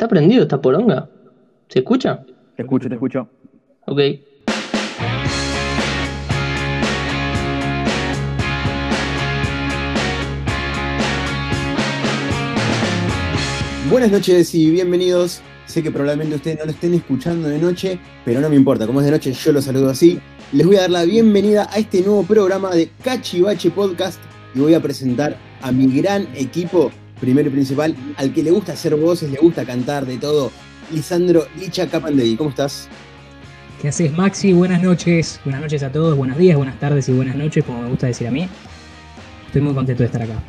¿Está prendido esta poronga? ¿Se escucha? Te escucho, te escucho. Ok. Buenas noches y bienvenidos. Sé que probablemente ustedes no lo estén escuchando de noche, pero no me importa, como es de noche yo lo saludo así. Les voy a dar la bienvenida a este nuevo programa de Cachivache Podcast y voy a presentar a mi gran equipo, primero y principal, al que le gusta hacer voces, le gusta cantar de todo, Lisandro Licha Capandevi. ¿Cómo estás? ¿Qué haces, Maxi? Buenas noches. Buenas noches a todos, buenos días, buenas tardes y buenas noches, como me gusta decir a mí. Estoy muy contento de estar acá.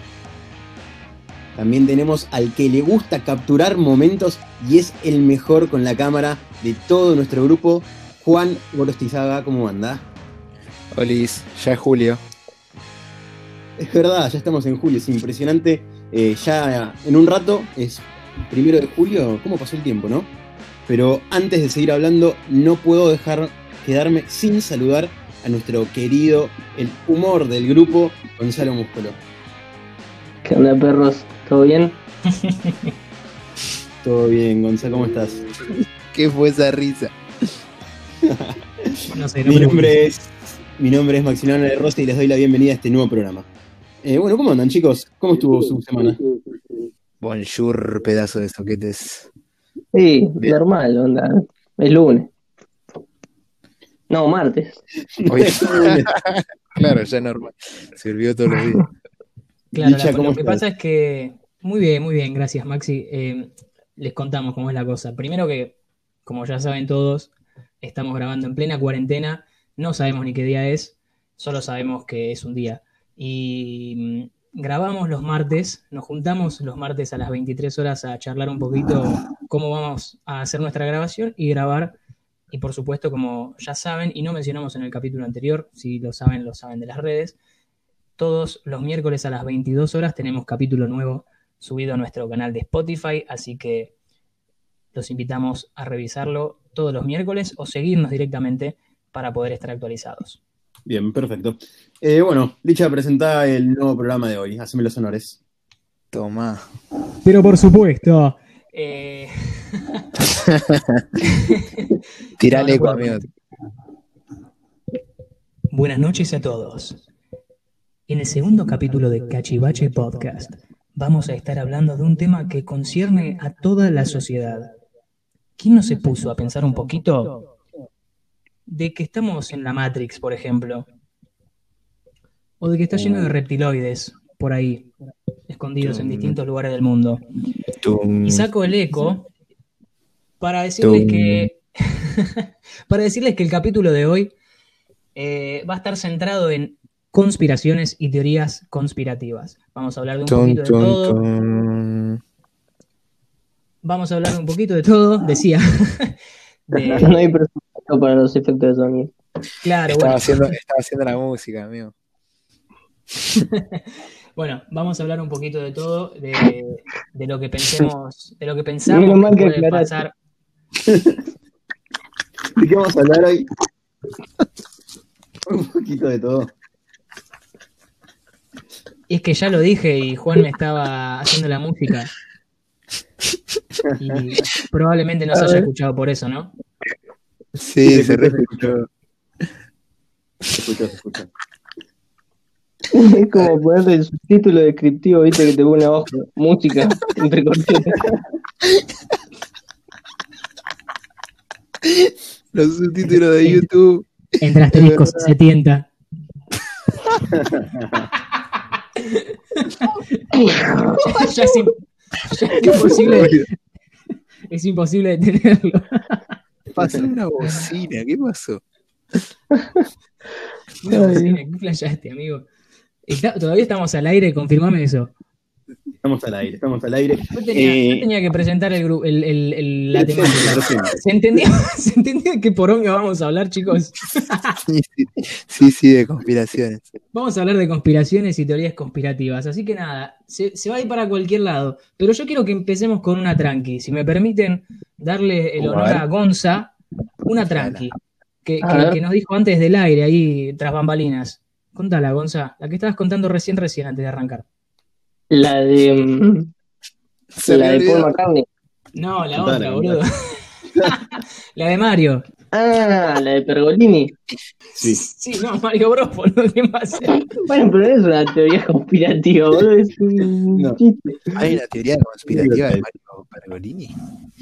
También tenemos al que le gusta capturar momentos y es el mejor con la cámara de todo nuestro grupo, Juan Gorostizaga. ¿Cómo anda? Olis, ya es julio. Es verdad, ya estamos en julio, es impresionante. Eh, ya en un rato es primero de julio, ¿cómo pasó el tiempo, no? Pero antes de seguir hablando, no puedo dejar quedarme sin saludar a nuestro querido, el humor del grupo, Gonzalo Músculo. ¿Qué onda, perros? ¿Todo bien? Todo bien, Gonzalo, ¿cómo estás? ¿Qué fue esa risa? No sé, no Mi nombre es, mi nombre es Maximiliano de Rosa y les doy la bienvenida a este nuevo programa. Eh, bueno, ¿cómo andan, chicos? ¿Cómo estuvo su semana? Bonjour, pedazo de soquetes. Sí, normal, onda. Es lunes. No, martes. Claro, ya normal. Sirvió todos los días. Claro, Licha, la- ¿cómo lo que pasa es que. Muy bien, muy bien, gracias, Maxi. Eh, les contamos cómo es la cosa. Primero que, como ya saben todos, estamos grabando en plena cuarentena. No sabemos ni qué día es, solo sabemos que es un día. Y mm, grabamos los martes, nos juntamos los martes a las 23 horas a charlar un poquito cómo vamos a hacer nuestra grabación y grabar. Y por supuesto, como ya saben, y no mencionamos en el capítulo anterior, si lo saben, lo saben de las redes, todos los miércoles a las 22 horas tenemos capítulo nuevo subido a nuestro canal de Spotify, así que los invitamos a revisarlo todos los miércoles o seguirnos directamente para poder estar actualizados. Bien, perfecto. Eh, bueno, Licha, presenta el nuevo programa de hoy. Haceme los honores. Toma. Pero por supuesto. eh, Tirale No, no. Buenas noches a todos. En el segundo capítulo de Cachivache Podcast vamos a estar hablando de un tema que concierne a toda la sociedad. ¿Quién no se puso a pensar un poquito de que estamos en la Matrix, por ejemplo? O de que está lleno de reptiloides por ahí, escondidos en distintos lugares del mundo. Y saco el eco para decirles que para decirles que el capítulo de hoy eh, va a estar centrado en conspiraciones y teorías conspirativas. Vamos a hablar de un poquito de todo. Vamos a hablar de un poquito de todo, decía. De- No hay presupuesto para los efectos de sonido. claro, Estaba bueno. haciendo, estaba haciendo la música, amigo. Bueno, vamos a hablar un poquito de todo, de, de lo que pensemos, de lo que pensamos mal que puede pasar. ¿De qué vamos a hablar hoy? Un poquito de todo. Y es que ya lo dije y Juan me estaba haciendo la música. Y probablemente no se haya escuchado por eso, ¿no? Sí, se escuchó. Se escuchó, se escuchó. Es como ponerte el subtítulo descriptivo, viste, que te pone abajo. Música, entre. Los subtítulos de YouTube. Entre asteriscos se tienta. ya es, im- ya es imposible, es imposible detenerlo. Pasó una bocina, ¿qué pasó? No, sí, ¿Qué flashaste, amigo? Está- todavía estamos al aire, confirmame eso. Estamos al aire, estamos al aire. Yo tenía, Eh, yo tenía que presentar el, gru- el- el- el- la sí, temática. ¿Se entendió, ¿Se entendió de qué poronga vamos a hablar, chicos? Sí, sí, sí, sí, de conspiraciones. Vamos a hablar de conspiraciones y teorías conspirativas. Así que nada, se, se va a ir para cualquier lado. Pero yo quiero que empecemos con una tranqui. Si me permiten darle el honor a Gonza, una tranqui. Que, que- que nos dijo antes del aire, ahí tras bambalinas. Contala, Gonza, la que estabas contando recién, recién, antes de arrancar. La de. Se la de Paul. McCartney. No, la otra, boludo. la de Mario. Ah, la de Pergolini. Sí. Sí, no, Mario Bros, boludo, ¿qué hacer? Bueno, pero no es una teoría conspirativa, boludo. Es un No. chiste. Hay una teoría conspirativa de Mario Pergolini.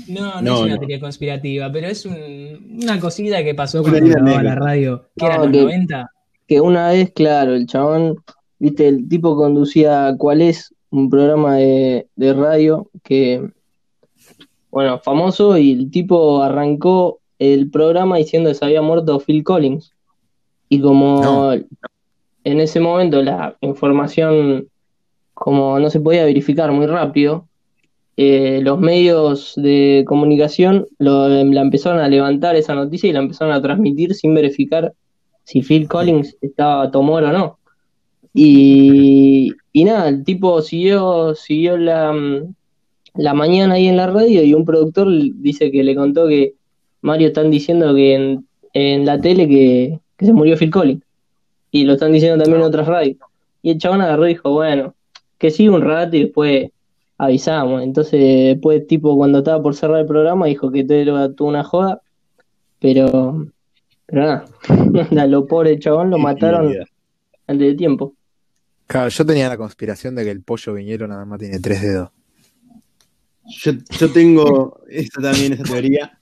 No, no, No, es una no. teoría conspirativa, pero es un- una cosita que pasó cuando grababa la radio, que No, era en los que- 90. Que una vez, claro, el chabón, viste, el tipo conducía ¿Cuál es? Un programa de, de radio que, bueno, famoso, y el tipo arrancó el programa diciendo que se había muerto Phil Collins. Y como No. en ese momento la información, como no se podía verificar muy rápido, eh, los medios de comunicación lo, la empezaron a levantar esa noticia y la empezaron a transmitir sin verificar si Phil Collins estaba tomor o no. Y, y nada, el tipo siguió, siguió la, mm, la mañana ahí en la radio y un productor dice que le contó que Mario están diciendo que en, en la tele que, que se murió Phil Collins. Y lo están diciendo también en otras radios. Y el chabón agarró y dijo, bueno, que siga un rato y después avisamos. Entonces, después, tipo, cuando estaba por cerrar el programa, dijo que todo era toda una joda. Pero, pero nada, lo pobre chabón lo mataron antes de tiempo. Claro, yo tenía la conspiración de que el pollo viñero nada más tiene tres dedos. Yo, yo tengo esta también, esa teoría.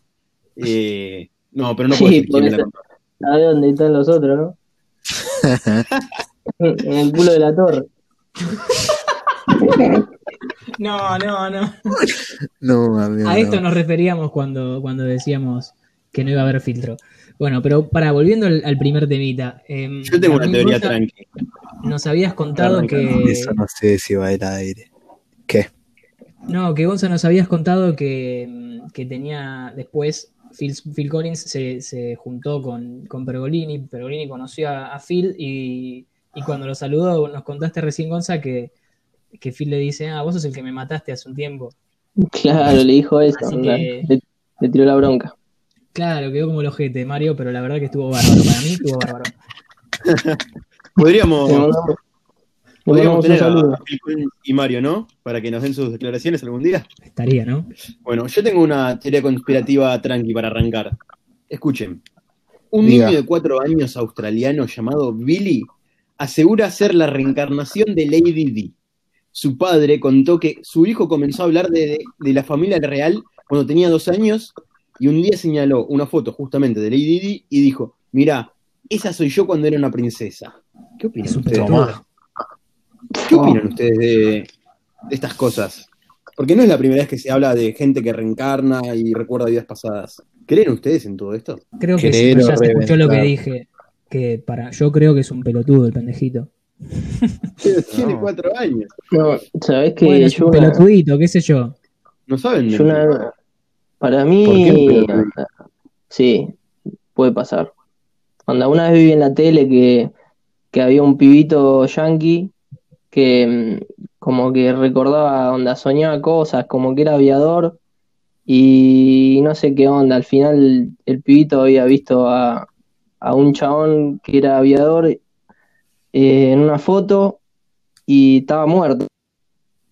Eh, no, pero no puedo Sí, decir la. A dónde están los otros, ¿no? en el culo de la torre. No, no, no. No, amigo. A no. esto nos referíamos cuando, cuando decíamos que no iba a haber filtro. Bueno, pero para, volviendo al, al primer temita. em, Yo tengo una teoría Gonza, tranqui. Nos habías contado Arranca, que. Eso no sé si va a ir al aire. ¿Qué? No, que Gonza nos habías contado que, mm, que tenía después. Phil, Phil Collins se, se juntó con, con Pergolini. Pergolini conoció a, a Phil y, y cuando lo saludó, nos contaste recién, Gonza, que, que Phil le dice: Ah, vos sos el que me mataste hace un tiempo. Claro, le dijo eso. Así onda, que- le, le tiró la bronca. Claro, quedó como el ojete, Mario, pero la verdad que estuvo bárbaro. Para mí estuvo bárbaro. Podríamos, podríamos tener a, y Mario, ¿no? Para que nos den sus declaraciones algún día. Estaría, ¿no? Bueno, yo tengo una teoría conspirativa tranqui para arrancar. Escuchen. Un Diga. niño de cuatro años australiano llamado Billy asegura ser la reencarnación de Lady Di. Su padre contó que su hijo comenzó a hablar de, de- de la familia real cuando tenía dos años y un día señaló una foto justamente de Lady Di y dijo, mira, esa soy yo cuando era una princesa. ¿Qué opinan ustedes? ¿Qué opinan ustedes de, de estas cosas? Porque no es la primera vez que se habla de gente que reencarna y recuerda vidas pasadas. ¿Creen ustedes en todo esto? Creo que sí, ya se escuchó lo que dije. Que para, yo creo que es un pelotudo el pendejito. Tiene No. cuatro años. No, que Bueno, es yo un una, pelotudito, qué sé yo. No saben. yo una- para ¿Por mí, qué? sí, puede pasar. Cuando una vez vi en la tele que, que había un pibito yankee que mm, como que recordaba onda, soñaba cosas, como que era aviador y no sé qué onda. Al final el, el pibito había visto a, a un chabón que era aviador eh, en una foto y estaba muerto.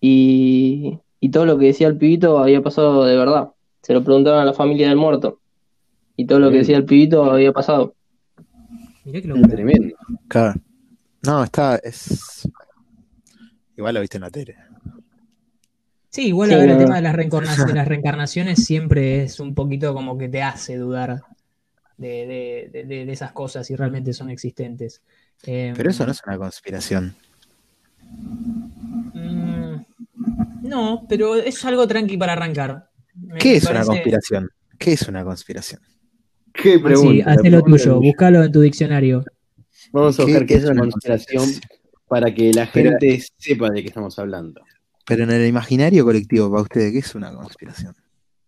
Y, y todo lo que decía el pibito había pasado de verdad. Se lo preguntaron a la familia del muerto. Y todo lo que decía el pibito había pasado. Mirá que locura. Tremendo. Claro. No, está. Es... Igual lo viste en la tele. Sí, igual Sí, a ver, el tema de las, reencarna- de las reencarnaciones siempre es un poquito como que te hace dudar de, de- de- de- de esas cosas si realmente son existentes. Eh, Pero eso no es una conspiración. mm, no, pero es algo tranqui para arrancar. Me ¿Qué es una conspiración? ¿Qué es una conspiración? Qué pregunta. Sí, haz lo tuyo, búscalo en tu diccionario. Vamos a ¿Qué- buscar qué qué es una conspiración para que la Pero- gente sepa de qué estamos hablando. Pero en el imaginario colectivo, para ustedes, ¿qué es una conspiración?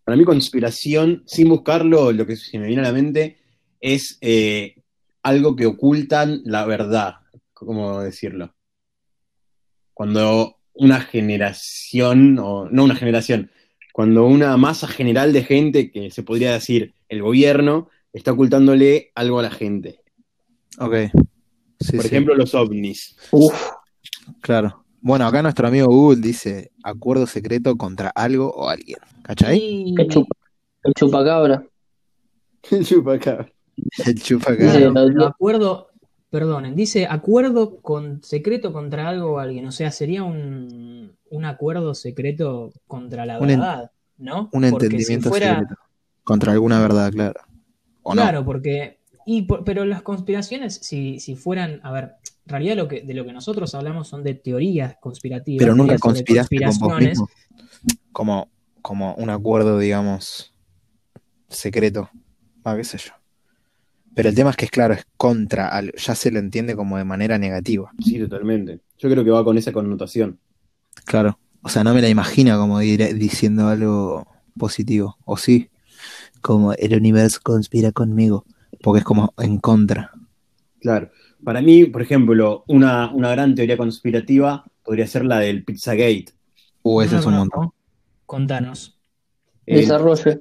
Para mí, conspiración, sin buscarlo, lo que se me viene a la mente es eh, algo que ocultan la verdad. ¿Cómo decirlo? Cuando una generación, o no una generación, cuando una masa general de gente, que se podría decir el gobierno, está ocultándole algo a la gente. Ok. Sí, Por sí, ejemplo, los ovnis. Uf, Claro. Bueno, acá nuestro amigo Google dice acuerdo secreto contra algo o alguien. ¿Cachai? El, chupa, el chupacabra. El chupacabra. El chupa Sí, Claro, pero acuerdo, perdonen, dice acuerdo con secreto contra algo o alguien. O sea, sería un, un acuerdo secreto contra la Un en- verdad, ¿no? un Porque si entendimiento fuera- secreto. Contra alguna verdad, claro. ¿O no? Claro, porque. Y, por- pero las conspiraciones, si, si fueran. A ver, en realidad lo que, de lo que nosotros hablamos son de teorías conspirativas. Pero nunca conspiraste con vos conspiraciones. mismo. Como, como un acuerdo, digamos, secreto. Ah, qué sé yo. Pero el tema es que es claro, es contra algo. Ya se lo entiende como de manera negativa. Sí, totalmente. Yo creo que va con esa connotación. Claro. O sea, no me la imagino como dire- diciendo algo positivo. O sí, como el universo conspira conmigo. Porque es como en contra. Claro. Para mí, por ejemplo, una, una gran teoría conspirativa podría ser la del Pizzagate. Uh, eso No es un montón. Contanos. El, Desarrolle.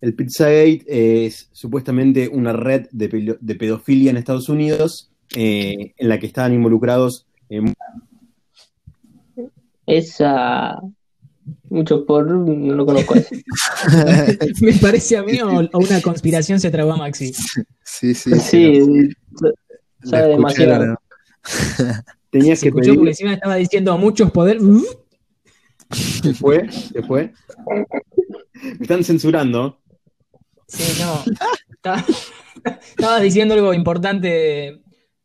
El Pizzagate es supuestamente una red de, pedofilia en Estados Unidos eh, en la que estaban involucrados eh, Esa. Muchos por. No lo conozco. Me parece a mí o, o una conspiración se tragó a Maxi. Sí, sí, Sí, sí. sabe La demasiado. tenías Se que escuchó pedir. porque encima estaba diciendo muchos poder. Se fue, se fue. Me están censurando. Sí, no. Estaba- Estabas diciendo algo importante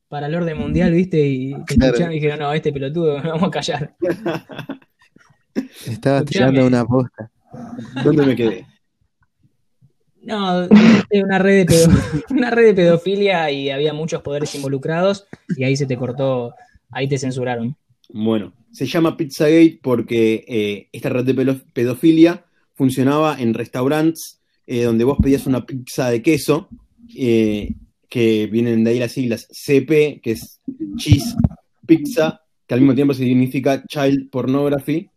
para el orden mundial, ¿viste? Y te Claro. escucharon y dijeron, no, este pelotudo, vamos a callar. Estaba Escuchame. tirando una posta. ¿Dónde me quedé? No, una red, de pedo- una red de pedofilia y había muchos poderes involucrados y ahí se te cortó, ahí te censuraron. Bueno, se llama Pizzagate porque eh, esta red de pedofilia funcionaba en restaurantes eh, donde vos pedías una pizza de queso, eh, que vienen de ahí las siglas CP, que es Cheese Pizza, que al mismo tiempo significa Child Pornography.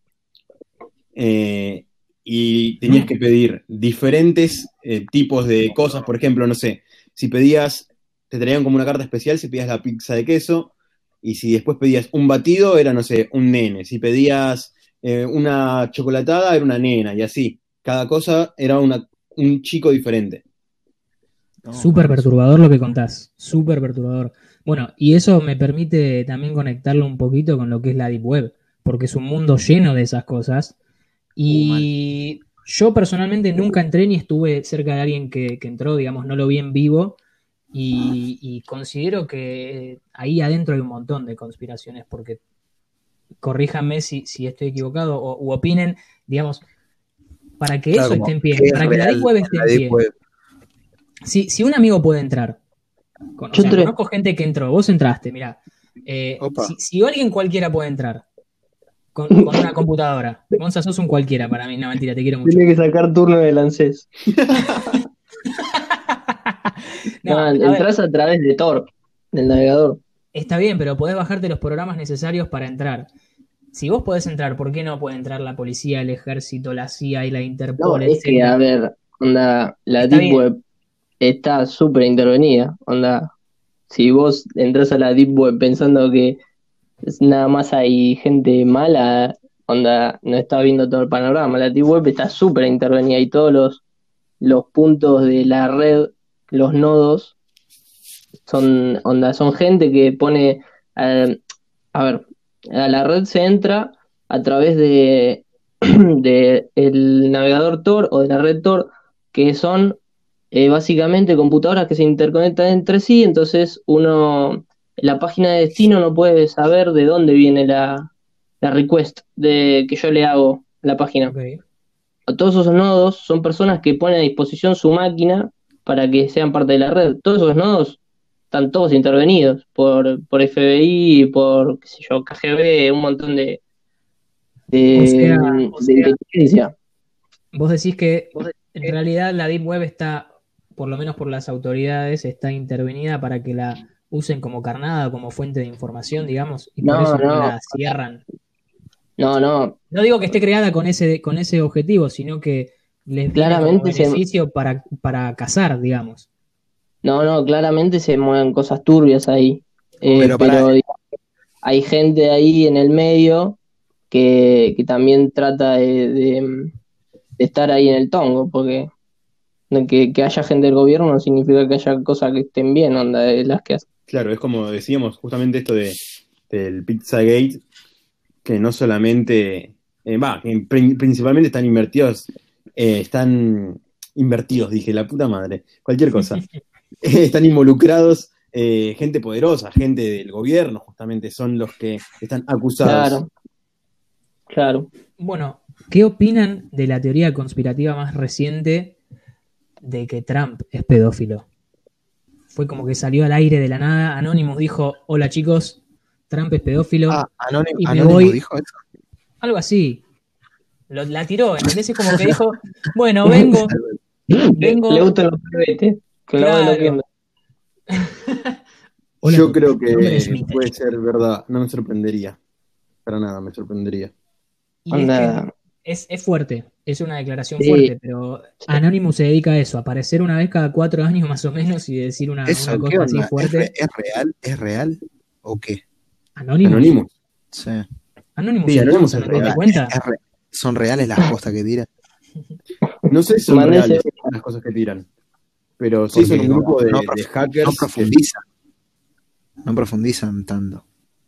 Eh, y tenías que pedir diferentes tipos de cosas, por ejemplo, no sé, si pedías, te traían como una carta especial si pedías la pizza de queso, y si después pedías un batido, era, no sé, un nene. Si pedías una chocolatada, era una nena, y así. Cada cosa era una- un chico diferente. Súper perturbador lo que contás, súper perturbador. Bueno, y eso me permite también conectarlo un poquito con lo que es la Deep Web, porque es un mundo lleno de esas cosas. Y yo personalmente nunca entré ni estuve cerca de alguien que, que entró, digamos, no lo vi en vivo. Y, y considero que ahí adentro hay un montón de conspiraciones, porque corríjanme si, si estoy equivocado o u opinen, digamos, para que Claro, eso esté en pie, ¿qué es para que la Deep Web esté en pie. Web? Si, si un amigo puede entrar, con, o Yo sea, conozco gente que entró, vos entraste, mirá. Eh, si, si alguien cualquiera puede entrar con, con una computadora, Gonza, sos un cualquiera para mí, no mentira, te quiero mucho. Tiene que sacar turno del ANSES. No, No, a entras a través de Tor, del navegador. está bien, pero podés bajarte los programas necesarios para entrar. Si vos podés entrar, ¿por qué no puede entrar la policía, el ejército, la CIA y la No, Interpol, es que, a ver, onda, la Deep bien. Web está súper intervenida. Onda, si vos entras a la Deep Web pensando que nada más hay gente mala, onda, no está viendo todo el panorama. La Deep Web está súper intervenida y todos los, los puntos de la red, los nodos, son, onda, son gente que pone, eh, a ver, a la red se entra a través de, de el navegador Tor o de la red Tor, que son eh, básicamente computadoras que se interconectan entre sí, entonces uno, la página de destino no puede saber de dónde viene la, la request de, que yo le hago a la página. Todos esos nodos son personas que ponen a disposición su máquina para que sean parte de la red. Todos esos nodos están todos intervenidos por, por FBI, por, qué sé yo, KGB, un montón de, de, O sea, de o sea- inteligencia. Vos decís que en realidad la Deep Web está, por lo menos por las autoridades, está intervenida para que la usen como carnada, como fuente de información, digamos, y por No, eso no la cierran. No, no, No digo que esté creada con ese, con ese objetivo, sino que les Claramente se- beneficio para, para cazar, digamos. No, no, claramente se mueven cosas turbias ahí. Eh, Pero digamos, hay gente ahí en el medio que, que también trata de, de- de estar ahí en el tongo, porque que, que haya gente del gobierno no significa que haya cosas que estén bien, onda, de las que hacen. Claro, es como decíamos justamente esto de, del Pizzagate, que no solamente, eh, va, que prin- principalmente están invertidos, eh, están invertidos, dije, la puta madre, cualquier cosa. Están involucrados eh, gente poderosa, gente del gobierno, justamente son los que están acusados. Claro, claro. Bueno, ¿qué opinan de la teoría conspirativa más reciente de que Trump es pedófilo? Fue como que salió al aire de la nada, Anonymous dijo, hola chicos, Trump es pedófilo, Ah, Anónimo, Y me Anónimo voy- dijo eso. algo así. Lo- la tiró, ¿entendés? Es como que dijo, bueno, vengo, vengo... Le gustan los Claro. lo que- Hola, Yo creo que puede ser verdad, no me sorprendería. Para nada, me sorprendería. Y es, Onda. que es, es fuerte, es una declaración Sí. fuerte, pero Anonymous se dedica a eso, a aparecer una vez cada cuatro años más o menos y decir una, Eso, una ¿qué cosa así fuerte. re- es real? ¿Es real? ¿O qué? Anonymous. Anónimo. Sí. Anonymous, Sí, Anonymous ¿no es te real. cuenta? ¿Es re- ¿Son reales las cosas que tira? No sé si son reales las cosas que tiran, pero sí son un grupo de, no de hackers. No que- profundizan. No profundizan tanto.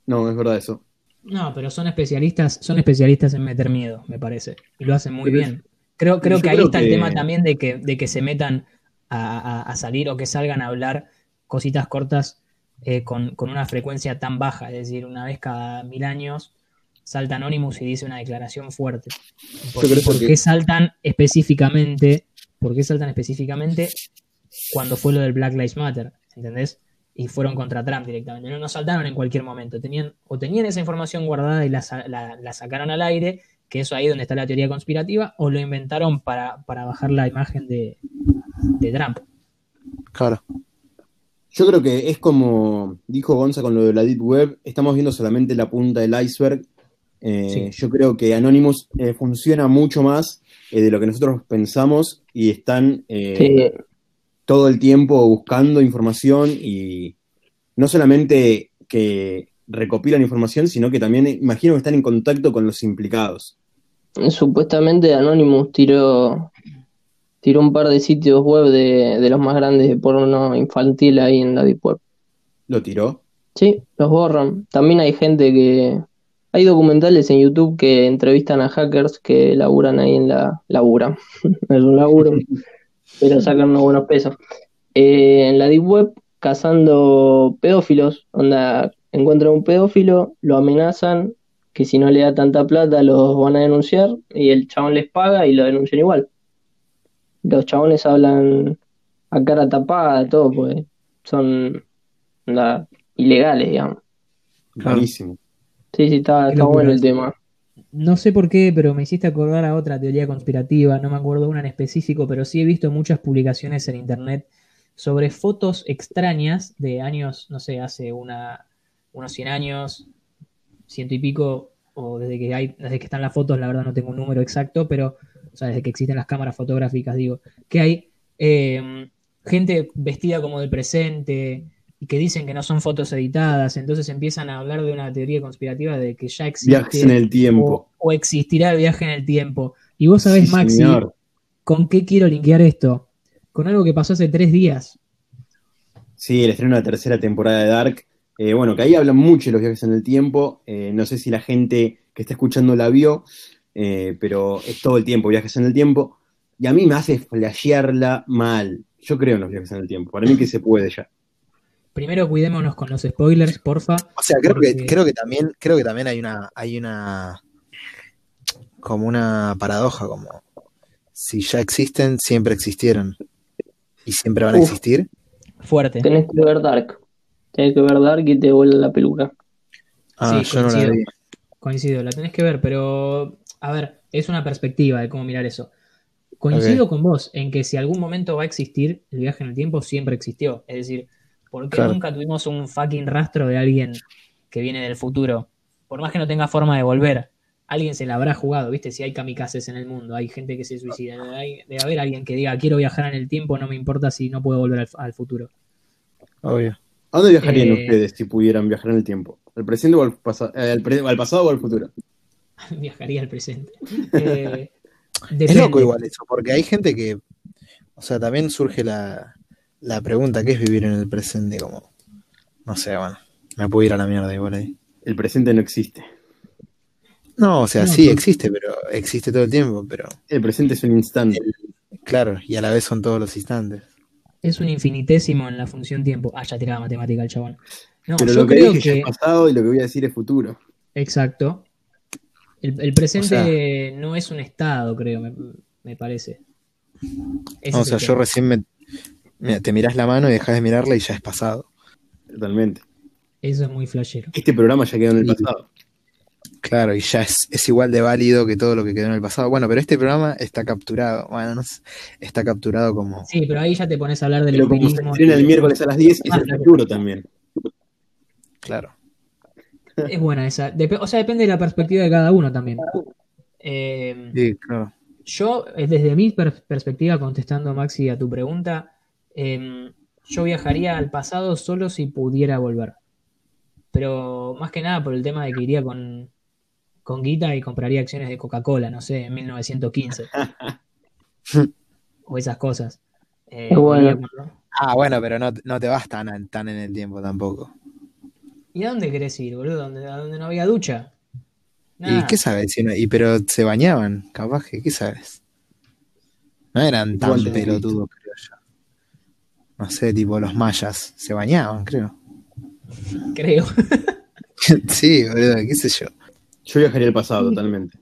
No, es verdad eso. No, pero son especialistas, son especialistas en meter miedo, me parece. Y lo hacen muy Pero- bien. Creo, creo que ahí creo está el tema también de que, de que se metan a, a- a salir o que salgan a hablar cositas cortas eh, con, con una frecuencia tan baja. Es decir, una vez cada mil años salta Anonymous y dice una declaración fuerte. ¿Por, Yo creo por que- qué saltan específicamente? ¿Por qué saltan específicamente cuando fue lo del Black Lives Matter? ¿Entendés? y fueron contra Trump directamente. No, no saltaron en cualquier momento. Tenían, o tenían esa información guardada y la, la- la sacaron al aire, que eso ahí donde está la teoría conspirativa, o lo inventaron para, para bajar la imagen de, de Trump. Claro. Yo creo que es como dijo Gonza con lo de la Deep Web, estamos viendo solamente la punta del iceberg. Eh, Yo creo que Anonymous eh, funciona mucho más eh, de lo que nosotros pensamos y están eh, Sí, todo el tiempo buscando información y no solamente que recopilan información, sino que también imagino que están en contacto con los implicados. supuestamente Anonymous tiró, tiró un par de sitios web de, de los más grandes de porno infantil ahí en la Deep Web. ¿Lo tiró? Sí, los borran. También hay gente que... Hay documentales en YouTube que entrevistan a hackers que laburan ahí en la... Laburan. es un laburo, pero sacan unos buenos pesos. Eh, en la Deep Web, cazando pedófilos. Onda, encuentran un pedófilo, lo amenazan, que si no le da tanta plata los van a denunciar, y el chabón les paga y lo denuncian igual. Los chabones hablan a cara tapada, todo, pues son onda, ilegales, digamos. Claro. Buenísimo. Sí, sí, está, está bueno el tema. No sé por qué, pero me hiciste acordar a otra teoría conspirativa, no me acuerdo una en específico, pero sí he visto muchas publicaciones en internet sobre fotos extrañas de años, no sé, hace una, unos 100 años, ciento y pico, o desde que hay, desde que están las fotos, la verdad no tengo un número exacto, pero, o sea, desde que existen las cámaras fotográficas, digo, que hay eh, gente vestida como del presente y que dicen que no son fotos editadas, entonces empiezan a hablar de una teoría conspirativa de que ya existe Viajes en el tiempo. o, o existirá el viaje en el tiempo. Y vos sabés, Sí, Maxi, señor. con qué quiero linkear esto. Con algo que pasó hace tres días. Sí, el estreno de la tercera temporada de Dark. Eh, bueno, que ahí hablan mucho de los viajes en el tiempo. Eh, no sé si la gente que está escuchando la vio, eh, pero es todo el tiempo viajes en el tiempo. Y a mí me hace flashearla mal. Yo creo en los viajes en el tiempo. Para mí que se puede ya. Primero cuidémonos con los spoilers, porfa. O sea, creo que, creo que también, creo que también hay una, hay una como una paradoja, como si ya existen, siempre existieron. Y siempre van a Uf. existir. Fuerte. Tenés que ver Dark. Tenés que ver Dark y te vuelve la peluca. Ah, Sí, yo no la coincido. vi. Coincido, la tenés que ver, pero a ver, es una perspectiva de cómo mirar eso. Coincido con vos en que si algún momento va a existir, el viaje en el tiempo siempre existió. Es decir, ¿por qué Claro. nunca tuvimos un fucking rastro de alguien que viene del futuro? Por más que no tenga forma de volver, alguien se la habrá jugado, ¿viste? Si hay kamikazes en el mundo, hay gente que se suicida, hay- debe haber alguien que diga, quiero viajar en el tiempo, no me importa si no puedo volver al, al futuro. Obvio. ¿A dónde viajarían Eh, ustedes si pudieran viajar en el tiempo? ¿Al presente o al, pasa- eh, al, pre- al pasado o al futuro? Viajaría al presente. Eh, Es loco igual eso, porque hay gente que, o sea, también surge la, la pregunta, ¿qué es vivir en el presente? Como, no sé, bueno, me puedo ir a la mierda igual ahí. El presente no existe. No, o sea, No, sí existe, pero existe todo el tiempo, pero El presente es un instante. claro, y a la vez son todos los instantes. Es un infinitésimo en la función tiempo. Ah, ya tiraba matemática el chabón. No, Pero yo lo que creo dije que. es pasado y lo que voy a decir es futuro. Exacto. El, el presente O sea- no es un estado, creo, me, me parece. Ese No, o sea, yo tema. recién me... Mira, te mirás la mano y dejas de mirarla y ya es pasado. Totalmente. Eso es muy flashero. Este programa ya quedó en el pasado. Claro, y ya es, es igual de válido que todo lo que quedó en el pasado. Bueno, pero este programa está capturado. Bueno, no sé, está capturado como... Sí, pero ahí ya te pones a hablar del Pero como se estrena el miércoles a las 10, es el futuro también. Claro. Es buena esa. Dep- o sea, depende de la perspectiva de cada uno también. Eh, Sí, claro. Yo, eh, desde mi per- perspectiva, contestando Maxi a tu pregunta, em, yo viajaría al pasado solo si pudiera volver. Pero más que nada por el tema de que iría con, con guita y compraría acciones de Coca-Cola, no sé, en 1915. o esas cosas. Eh, bueno. con- Ah, bueno, pero no, no te vas tan, tan en el tiempo tampoco. ¿Y a dónde querés ir, boludo? ¿Dónde, a dónde no había ducha? ¿Y qué sabes? Si no- y pero se bañaban, capaz que, ¿qué sabes? No eran tan pelotudos, creo yo. No sé, tipo los mayas, se bañaban, creo. Creo. sí, boludo, qué sé yo. Yo viajaría al pasado totalmente.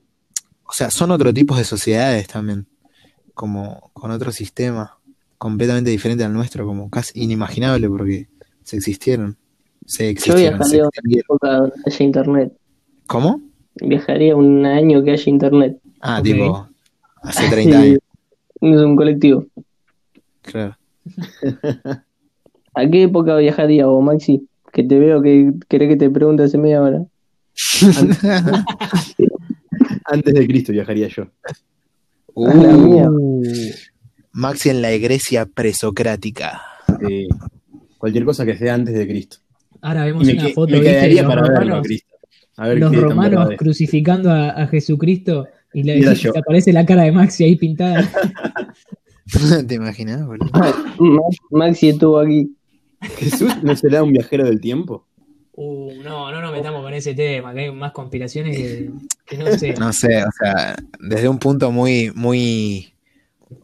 O sea, son otro tipo de sociedades también, como con otro sistema completamente diferente al nuestro, como casi inimaginable porque se existieron. Se Yo existieron, se viajaría a una extinguieron. época donde haya internet. ¿Cómo? Viajaría un año que haya internet. Ah, tipo, hace 30 años, Es un colectivo. claro. ¿A qué época viajaría vos, Maxi? Que te veo que querés que te pregunte hace media hora. Antes de Cristo viajaría yo. La. Uh, Maxi en la iglesia presocrática. Sí. Cualquier cosa que sea antes de Cristo. Ahora vemos me, una que- foto me quedaría los para verlo a romanos, Cristo. A ver los romanos crucificando a, a Jesucristo y le, Y aparece la cara de Maxi ahí pintada. ¿Te imaginas, boludo? Ma- Maxi estuvo aquí. ¿Jesús no será un viajero del tiempo? Uh, no, no nos metamos con ese tema, que hay más conspiraciones que, que no sé. No sé, o sea, desde un punto muy, muy,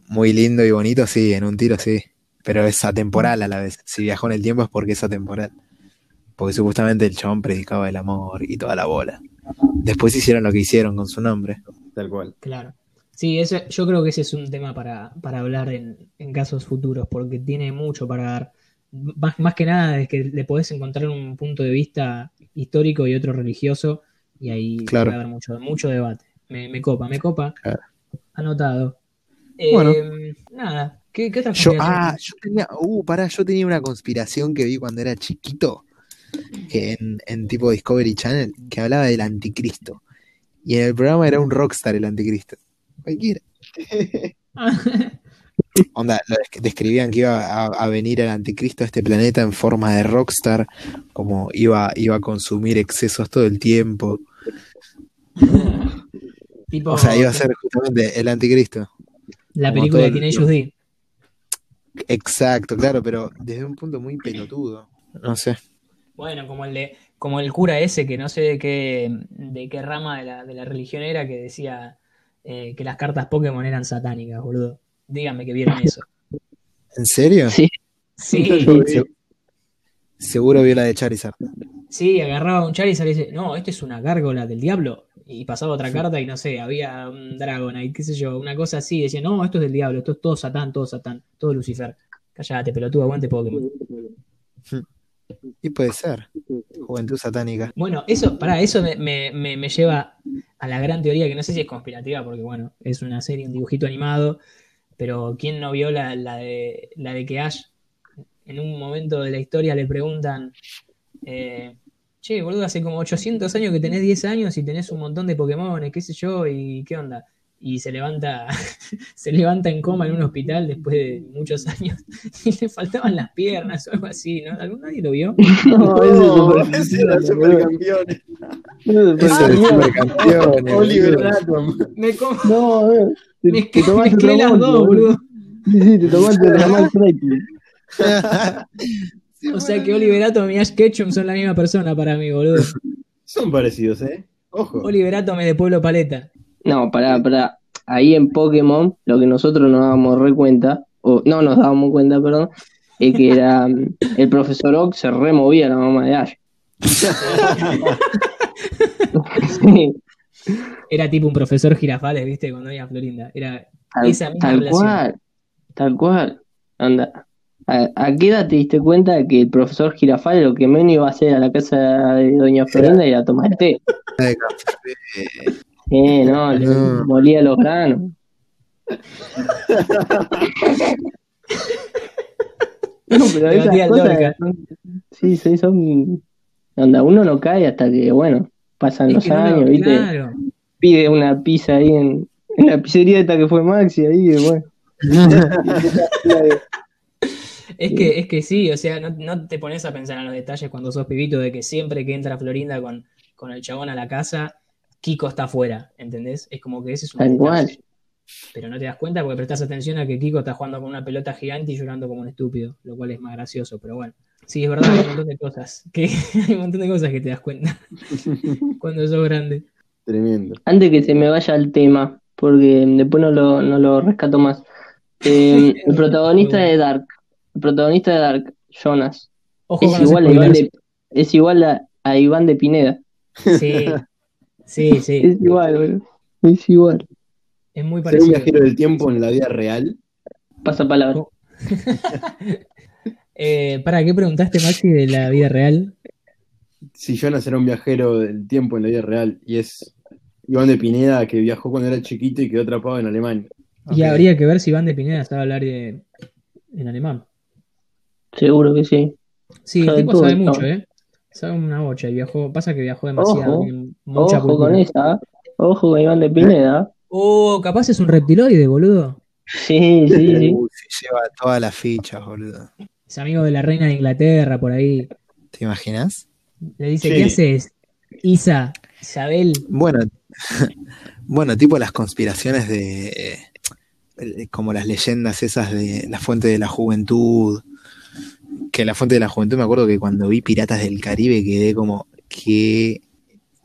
muy lindo y bonito, sí, en un tiro sí. Pero es atemporal a la vez. Si viajó en el tiempo es porque es atemporal. Porque supuestamente el chabón predicaba el amor y toda la bola. Después hicieron lo que hicieron con su nombre. Tal cual. Claro. Sí, eso, yo creo que ese es un tema para, para hablar en, en casos futuros, porque tiene mucho para dar. Más, más que nada es que le podés encontrar un punto de vista histórico y otro religioso, y ahí Claro. puede haber mucho, mucho debate. Me, me copa, me copa. Claro. Anotado. Eh, Bueno. Nada, ¿qué, qué otra Yo, ah, yo tenía, uh, pará, yo tenía una conspiración que vi cuando era chiquito, en, en tipo Discovery Channel, que hablaba del anticristo. Y en el programa era un rockstar el anticristo. Cualquiera. Onda, lo describían que iba a, a venir el anticristo a este planeta en forma de rockstar, como iba, iba a consumir excesos todo el tiempo. Tipo, O sea, iba a ser justamente el anticristo. la película de todo el- Teenage D. Exacto, claro, pero desde un punto muy pelotudo. No sé. Bueno, como el de, como el cura ese que no sé de qué, de qué rama de la, de la religión era que decía eh, que las cartas Pokémon eran satánicas, boludo. Díganme que vieron eso. ¿En serio? Sí. Sí, Se- seguro vio la de Charizard. sí, agarraba un Charizard y dice, no, esto es una gárgola del diablo. Y pasaba otra carta y no sé, había un Dragonite, qué sé yo, una cosa así. Decía, no, esto es del diablo, esto es todo Satán, todo Satán, todo Lucifer. Cállate, pelotudo, aguante Pokémon. Y puede ser. Juventud satánica. Bueno, eso, para eso me, me- me- lleva a la gran teoría, que no sé si es conspirativa, porque bueno, es una serie, un dibujito animado, pero ¿quién no vio la, la de, la de que Ash en un momento de la historia le preguntan, eh, che, boludo, hace como 800 años que tenés 10 años y tenés un montón de Pokémon, qué sé yo, y qué onda? Y se levanta, se levanta en coma en un hospital después de muchos años y le faltaban las piernas o algo así, ¿no? ¿Algún nadie lo vio? No, ese es ese era boludo. Ese es el supercampeón. Oliver. Atom. Me, com- No, eh, te, me, te tomaste otro las dos, boludo. Sí, sí, te tomaste otra mal Franklin. O sea que Oliver Atom y Ash Ketchum son la misma persona para mí, boludo. Son parecidos, ¿eh? Ojo. Oliver Atom es de Pueblo Paleta. No, pará, pará. Ahí en Pokémon, lo que nosotros nos dábamos re cuenta, o no nos dábamos cuenta, perdón, es que era mm, el profesor Oak se removía la mamá de Ash. Sí, Era tipo un profesor Girafales, ¿viste? Cuando iba a Florinda. Era tal, esa misma tal relación. cual, tal cual. Anda. ¿A, a qué edad te diste cuenta de que el profesor Girafales lo que menos iba a hacer a la casa de Doña Florinda era tomar té? Eh, no, le No. molía los granos. No, pero esas cosas son- sí, sí, son. Onda, uno no cae hasta que, bueno, pasan Es los que no años, ¿viste? claro. Pide una pizza ahí en, en la pizzería esta que fue Maxi, ahí, bueno. Es que, es que sí, o sea, no, no te pones a pensar en los detalles cuando sos pibito de que siempre que entra Florinda con, con el chabón a la casa, Kiko está afuera, ¿entendés? Es como que ese es un Tal cual. Pero no te das cuenta porque prestás atención a que Kiko está jugando con una pelota gigante y llorando como un estúpido, lo cual es más gracioso, pero bueno. Sí, es verdad, hay un montón de cosas. Que, hay un montón de cosas que te das cuenta cuando sos grande. Tremendo. Antes que se me vaya el tema, porque después no lo, no lo rescato más. Eh, el protagonista de Dark, el protagonista de Dark, Jonas, Ojo es igual, a Iván spoilers. de, es igual a, a Iván de Pineda. Sí, sí, sí. Es igual, boludo. Es igual. Es muy Ser un parecido. viajero del tiempo en la vida real. Pasa palabra. Eh, ¿Para qué preguntaste, Maxi, de la vida real? Si Jonas era un viajero del tiempo en la vida real y es Iván de Pineda que viajó cuando era chiquito y quedó atrapado en Alemania. Y habría que ver si Iván de Pineda sabe hablar de- en alemán. Seguro que sí. Sí, el tipo todo, sabe mucho. ¿eh? Sabe una bocha y viajó. Pasa que viajó demasiado. Ojo, mucha Ojo con esa. Ojo con Iván de Pineda. Oh, capaz es un reptiloide, boludo. Sí, sí, sí. Uy, se lleva todas las fichas, boludo. Es amigo de la reina de Inglaterra, por ahí. ¿Te imaginas? Le dice, Sí. ¿qué haces? Isa, Isabel. Bueno, bueno, tipo las conspiraciones de eh, como las leyendas esas de la fuente de la juventud. Que la fuente de la juventud me acuerdo que cuando vi Piratas del Caribe quedé como que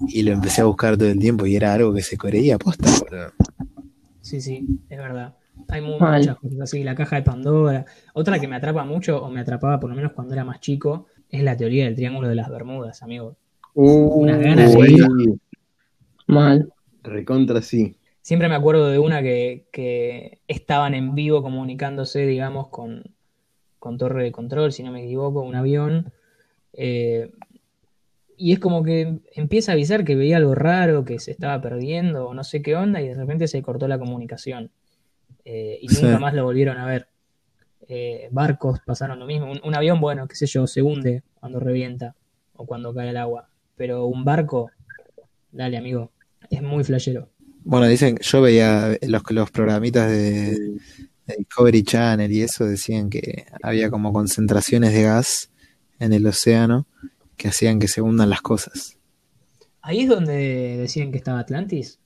y lo empecé a buscar todo el tiempo y era algo que se creía posta, boludo. Sí, sí, es verdad. Hay muchas cosas así. La caja de Pandora. Otra que me atrapa mucho, o me atrapaba por lo menos cuando era más chico, es la teoría del Triángulo de las Bermudas, amigo. Unas ganas de ir. Mal. Recontra sí. Siempre me acuerdo de una que, que estaban en vivo comunicándose, digamos, con, con torre de control, si no me equivoco, un avión. eh, y es como que empieza a avisar que veía algo raro, que se estaba perdiendo, o no sé qué onda, y de repente se cortó la comunicación. Eh, y Sí. nunca más lo volvieron a ver. Eh, barcos pasaron lo mismo. Un, un avión, bueno, qué sé yo, se hunde cuando revienta o cuando cae el agua. Pero un barco, dale, amigo, es muy flashero. Bueno, dicen, yo veía los, los programitas de, de Discovery Channel y eso decían que había como concentraciones de gas en el océano que hacían que se hundan las cosas. Ahí es donde decían que estaba Atlantis.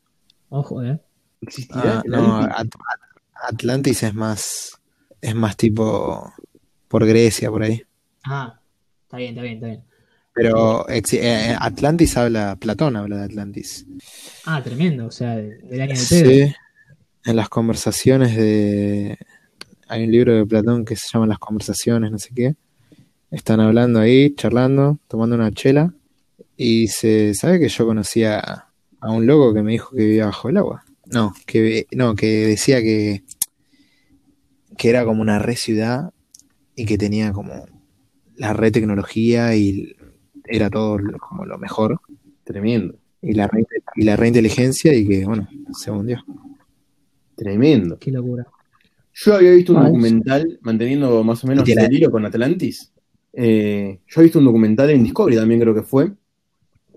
Ojo, eh. ¿Existirá Ah, no, Atlantis? At- Atlantis es más, es más tipo por Grecia, por ahí. Ah, está bien, está bien, está bien. Pero exi- eh, Atlantis habla, Platón habla de Atlantis. Ah, tremendo, o sea, de- del año de Pedro. Sí, en las conversaciones de... Hay un libro de Platón que se llama Las conversaciones, no sé qué. Están hablando ahí, charlando, tomando una chela. Y se sabe que yo conocía a un loco que me dijo que vivía bajo el agua. No, que, no, que decía que, que era como una re ciudad y que tenía como la re tecnología y era todo como lo mejor. Tremendo. Y la re, y la re inteligencia y que, bueno, se hundió. Tremendo. Qué locura. Yo había visto un Ah, documental, manteniendo más o menos Literal. el hilo con Atlantis. Eh, yo he visto un documental en Discovery también creo que fue,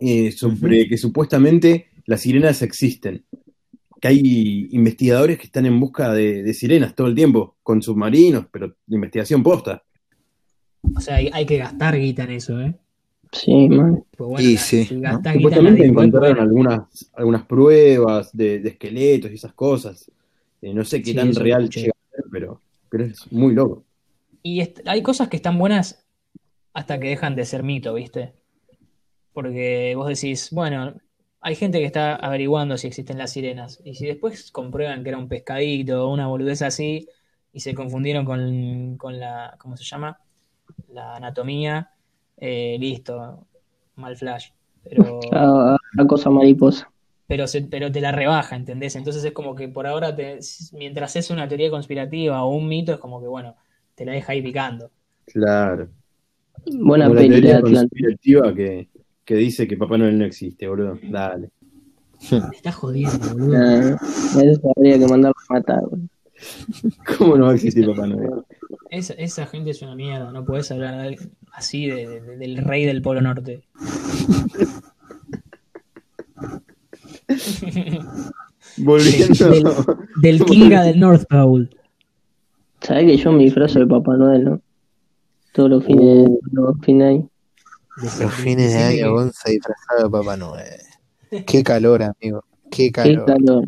eh, sobre que supuestamente las sirenas existen. que hay investigadores que están en busca de, de sirenas todo el tiempo, con submarinos, pero de investigación posta. O sea, hay, hay que gastar guita en eso, ¿eh? Sí, man. Pues bueno, sí, la Supuestamente encontraron algunas, algunas pruebas de, de esqueletos y esas cosas. Eh, no sé qué Sí, tan real llega a ser, pero, pero es muy loco. Y hay cosas que están buenas hasta que dejan de ser mito, ¿viste? Porque vos decís, bueno, hay gente que está averiguando si existen las sirenas. Y si después comprueban que era un pescadito o una boludez así y se confundieron con, con la, ¿cómo se llama? La anatomía, eh, listo, mal flash. Pero, A, a cosa mariposa. Pero, se- pero te la rebaja, ¿entendés? Entonces es como que por ahora, te, mientras es una teoría conspirativa o un mito, es como que, bueno, te la deja ahí picando. Claro. Buena Como la peli de teoría conspirativa que, que dice que Papá Noel no existe, boludo. Dale. Me estás jodiendo, boludo. Eso habría que mandarlo a matar. boludo. ¿Cómo no va a existir Papá Noel? Esa, esa gente es una mierda, no puedes hablar así de- de- del rey del Polo Norte. Volviendo. Del, del Kinga del North Pole. ¿Sabés que yo me disfrazo de Papá Noel, no? Todos los fines, los fines de año. Los fines de año, Gonza disfrazado de Papá Noel. Qué calor, amigo. Qué Qué calor. calor.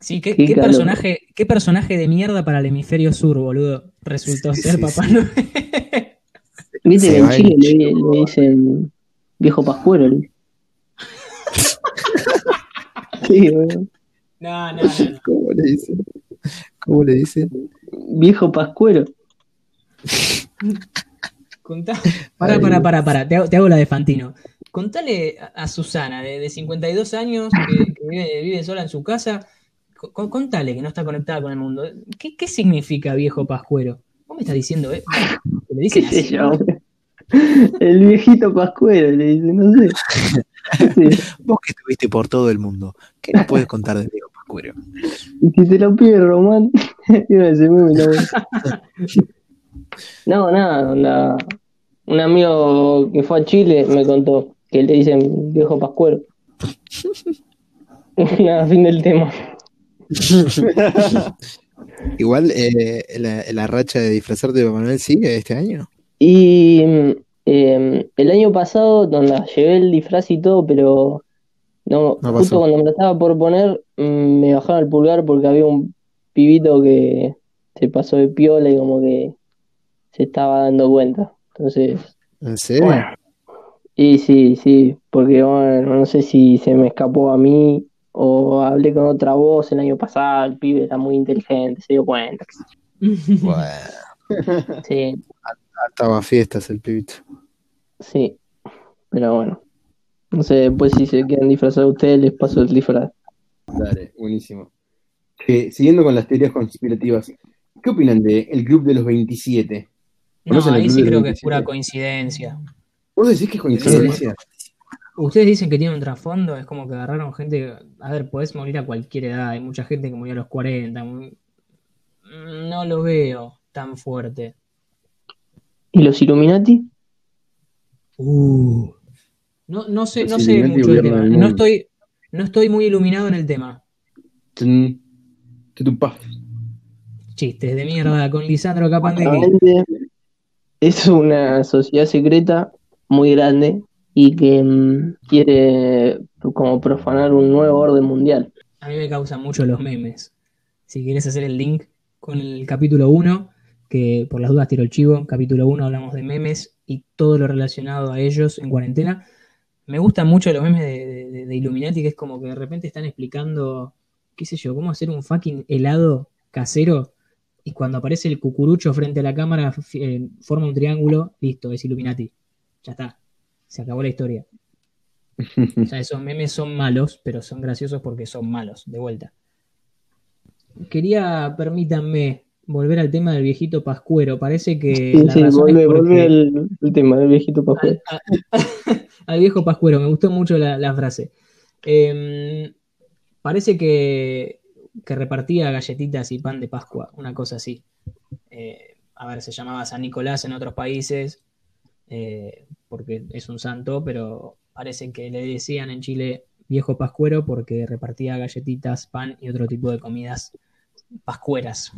Sí, ¿qué, Qué qué calor. personaje, qué personaje de mierda para el hemisferio sur, boludo, resultó Sí, ser sí, Papá sí. Noel. Viste que en Chile le, le dicen viejo pascuero. Sí. No, no, no. no. ¿Cómo le dicen? ¿Cómo le dicen? Viejo pascuero. Contá. Pará, pará, pará, pará. Te hago, te hago la de Fantino. Contale a, Susana, de, de 52 años, que, que vive, vive sola en su casa. co- contale que no está conectada con el mundo. ¿Qué, qué significa viejo pascuero? ¿Vos me estás diciendo, eh? Que le ¿Qué dicen. El viejito pascuero, le dice, no sé. Sí. Vos que estuviste por todo el mundo, ¿qué nos puedes contar del viejo Pascuero? Y si te lo pide Román. No, nada, onda, un amigo que fue a Chile me contó que le dicen viejo pascuero. nada, fin del tema. Igual, eh, la, la racha de disfrazarte de Papá Noel sigue este año. Y eh, el año pasado, donde llevé el disfraz y todo, pero no, No justo pasó. cuando me lo estaba por poner, mm, me bajaron el pulgar porque había un pibito que se pasó de piola y como que se estaba dando cuenta. Entonces, ¿En serio? bueno, y sí, sí, porque bueno, no sé si se me escapó a mí o hablé con otra voz el año pasado, el pibe era muy inteligente, se dio cuenta. Bueno, Sí, estaba a fiestas el pibito. Sí, pero bueno. No sé, después si se quieren disfrazar ustedes, les paso el disfraz. Dale, buenísimo. Eh, siguiendo con las teorías conspirativas, ¿qué opinan de el Club de los 27? No, ¿Conocen el ahí sí creo que es 27? pura coincidencia. ¿Vos decís que es coincidencia? Ustedes dicen que tiene un trasfondo, es como que agarraron gente. A ver, podés morir a cualquier edad, hay mucha gente que murió a los 40. muy- No lo veo tan fuerte. ¿Y los Illuminati? Uh. No, no sé, no sé mucho del tema. No estoy, no estoy muy iluminado en el tema. Chistes de mierda con Lisandro Capandegui. Es una sociedad secreta muy grande y que mm, quiere como profanar un nuevo orden mundial. A mí me causan mucho los memes. Si quieres hacer el link con el capítulo 1, que por las dudas tiro el chivo, capítulo 1 hablamos de memes y todo lo relacionado a ellos en cuarentena. Me gustan mucho los memes de, de- de Illuminati, que es como que de repente están explicando, qué sé yo, cómo hacer un fucking helado casero y cuando aparece el cucurucho frente a la cámara eh, forma un triángulo, listo, es Illuminati. Ya está, se acabó la historia. O sea, esos memes son malos, pero son graciosos porque son malos, de vuelta. Quería, permítanme, volver al tema del viejito pascuero. Parece que Sí, la sí, volvé al, al tema del viejito pascuero. al viejo pascuero, me gustó mucho la, la frase. Em, parece que, que repartía galletitas y pan de Pascua, una cosa así. Eh, a ver, se llamaba San Nicolás en otros países, eh, porque es un santo, pero parece que le decían en Chile viejo pascuero porque repartía galletitas, pan y otro tipo de comidas pascueras.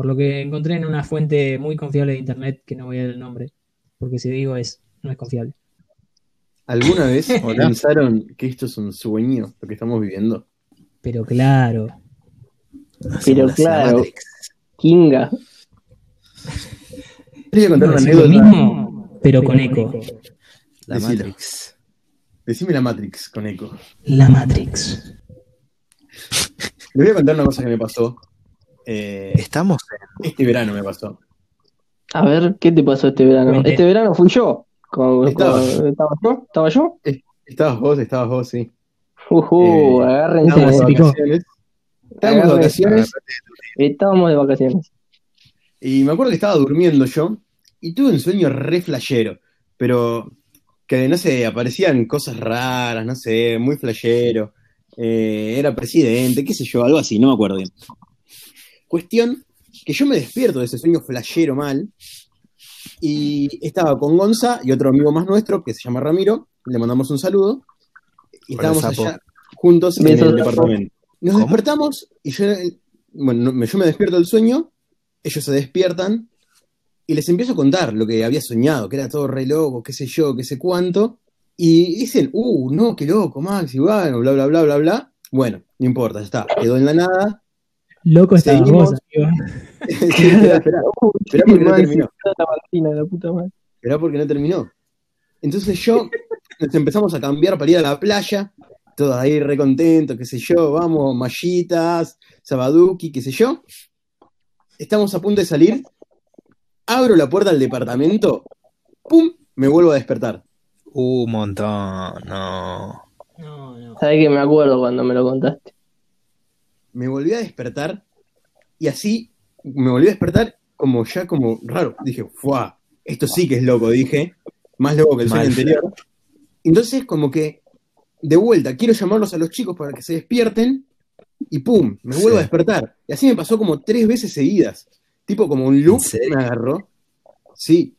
Por lo que encontré en una fuente muy confiable de internet, que no voy a dar el nombre, porque si digo es, no es confiable. ¿Alguna vez pensaron que esto es un sueño, lo que estamos viviendo? Pero claro, Pero Hacemos claro. Kinga. Les voy a contar una es lo anécdota. mismo, pero con eco. La Decilo. Matrix. Decime la Matrix con eco. La Matrix. Les voy a contar una cosa que me pasó. Eh, Estamos este verano me pasó. A ver, ¿qué te pasó este verano? Este verano fui yo. Con- Estaba. con- ¿Estaba yo? ¿Estaba yo? Estabas vos, estabas vos, sí. Ujú, Eh, agárrense. Estábamos se de vacaciones. Estábamos de vacaciones Estábamos de vacaciones. y me acuerdo que estaba durmiendo yo y tuve un sueño re flashero, pero que no sé, aparecían cosas raras, no sé, muy flashero. Eh, era presidente, qué sé yo, algo así, no me acuerdo bien. Cuestión que yo me despierto de ese sueño flashero mal y estaba con Gonza y otro amigo más nuestro que se llama Ramiro, le mandamos un saludo y Hola, estábamos sapo. allá juntos en el departamento. Nos ¿Cómo? despertamos y yo, bueno, yo me despierto del sueño, ellos se despiertan y les empiezo a contar lo que había soñado, que era todo re loco, qué sé yo, qué sé cuánto. Y dicen, uh, no, qué loco, Max, y bueno, bla, bla, bla, bla, bla. Bueno, no importa, ya está, quedó en la nada. Loco Seguimos. vos, amigo. Sí, esperá, porque no terminó. si está la Martina, la puta madre. esperá porque no terminó. Entonces yo, nos empezamos a cambiar para ir a la playa, todos ahí re contentos, qué sé yo, vamos, mallitas, sabaduki, qué sé yo. Estamos a punto de salir, abro la puerta del departamento, ¡pum! Me vuelvo a despertar. un montón. No. No, no. Sabes que me acuerdo cuando me lo contaste. Me volví a despertar y así me volví a despertar como ya como raro. Dije, ¡fuah! Esto sí que es loco, dije. Más loco que el sueño Mal. anterior. Entonces, como que, de vuelta, quiero llamarlos a los chicos para que se despierten y ¡pum! Me vuelvo Sí. a despertar. Y así me pasó como tres veces seguidas. Tipo como un loop me agarró. Sí.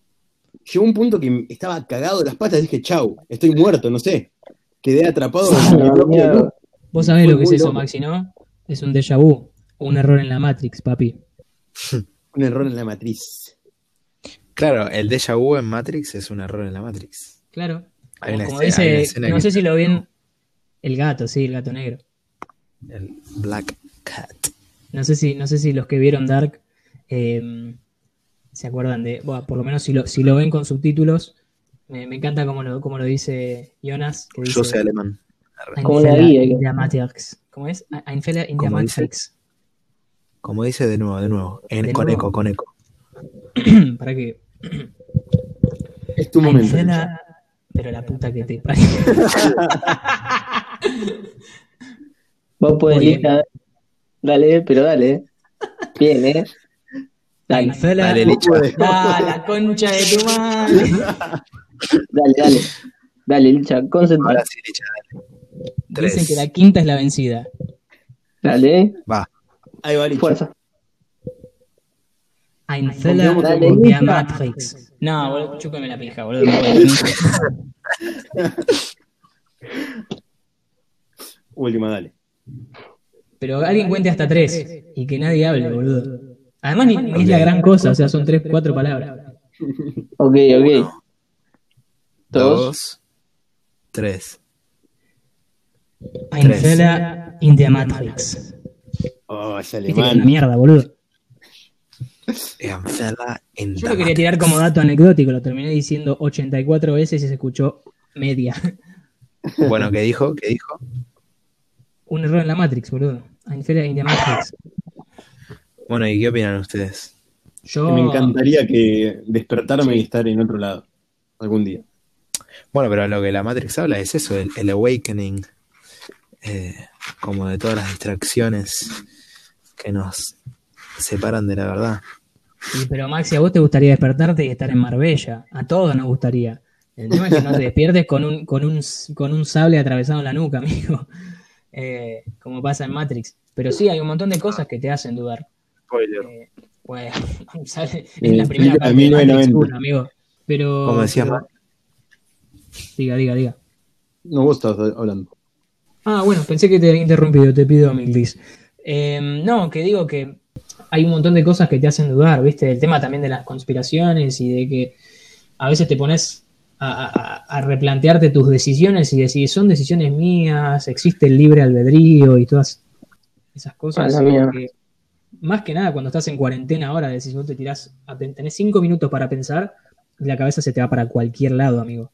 Llegó un punto que estaba cagado de las patas. Dije, chau, estoy muerto, no sé. Quedé atrapado en mi propio mierda. loop. Vos sabés lo que es eso, loco. Maxi, ¿no? Es un déjà vu. Un error en la Matrix, papi. Un error en la matriz. Claro, el déjà vu en Matrix es un error en la Matrix. Claro. Hay una Como escena- hay una dice, no que- sé si lo ven. El gato, sí, el gato negro. El Black Cat. No sé si, no sé si los que vieron Dark eh, se acuerdan de. Bueno, por lo menos si lo, si lo ven con subtítulos. Me, me encanta como lo, como lo dice Jonas. Que dice, Yo soy alemán. Como in que- der Matrix. ¿Cómo es? Ein Fehler in ¿Cómo dice? Matrix. Como dice de nuevo, de nuevo. En- De con nuevo. eco, con eco. Para que. Es tu momento. Fehler- Pero la puta que te parió. Vos podés bien. Licha. Dale, pero dale. Bien, ¿eh? Dale, Fehler- Dale, Licha. Ah, la concha de tu madre. dale, dale. Dale, Licha, concentrate. Ahora sí, Licha, dale. Dicen que la quinta es la vencida. Dale. Va. Ahí va, Licha. fuerza. Ein vos. der Matrix. No, boludo, chúpame la pija, boludo. no. Última, dale. Pero alguien cuente hasta tres y que nadie hable, boludo. Además, ni, ni es la gran cosa, o sea, son tres, cuatro palabras. Ok, ok. Uno, Dos. dos, tres. Ein Tres. Fehler in der Matrix. Oh, es es una alemán. mierda, boludo. Enfela en Yo lo quería tirar como dato anecdótico, lo terminé diciendo 84 veces y se escuchó media. Bueno, ¿qué dijo? ¿Qué dijo? Un error en la Matrix, boludo. Ein Fehler in der Matrix. Bueno, ¿y qué opinan ustedes? Yo. Me encantaría que despertarme y estar en otro lado. Algún día. Bueno, pero lo que la Matrix habla es eso, el, el awakening, eh, como de todas las distracciones que nos separan de la verdad. Sí, pero Maxi, a vos te gustaría despertarte y estar en Marbella. A todos nos gustaría. El tema es que no te despiertes con un, con un, con un sable atravesado en la nuca, amigo. Eh, como pasa en Matrix. Pero sí, hay un montón de cosas que te hacen dudar. Spoiler. Eh, bueno, sale en la primera parte de Matrix 1990. 1, amigo. Pero. Como decías, pero- Diga, diga, diga. No, vos estás hablando. Ah, bueno, pensé que te había interrumpido, te pido mil. Eh, no, que digo que hay un montón de cosas que te hacen dudar, ¿viste? El tema también de las conspiraciones y de que a veces te pones a, a- a replantearte tus decisiones y decir, son decisiones mías, existe el libre albedrío y todas esas cosas. Que, más que nada, cuando estás en cuarentena ahora, decís, vos te tirás, a- tenés cinco minutos para pensar y la cabeza se te va para cualquier lado, amigo.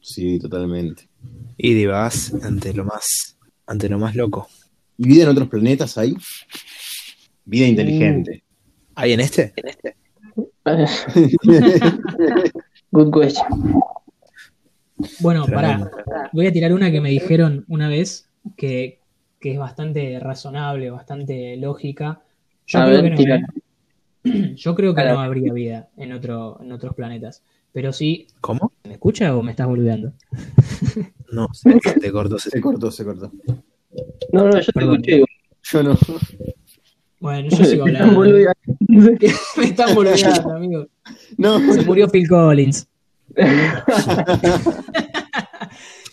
Sí, totalmente. Y divagás ante lo más, ante lo más loco. ¿Y vida en otros planetas hay? Vida inteligente. ¿Hay en este? Good question. Bueno, pará. Voy a tirar una que me dijeron una vez que, que es bastante razonable, bastante lógica. Yo A creo ver, que no, tira. ¿eh? Yo creo que no habría vida en, otro, en otros planetas. Pero sí, ¿Cómo? ¿me escucha o me estás boludeando? No, se te cortó. se- Se cortó, se cortó. No, no, yo te Perdón. escuché. Yo no. Bueno, yo sigo Te hablando. me están boludeando, amigo. No. Se murió Phil Collins.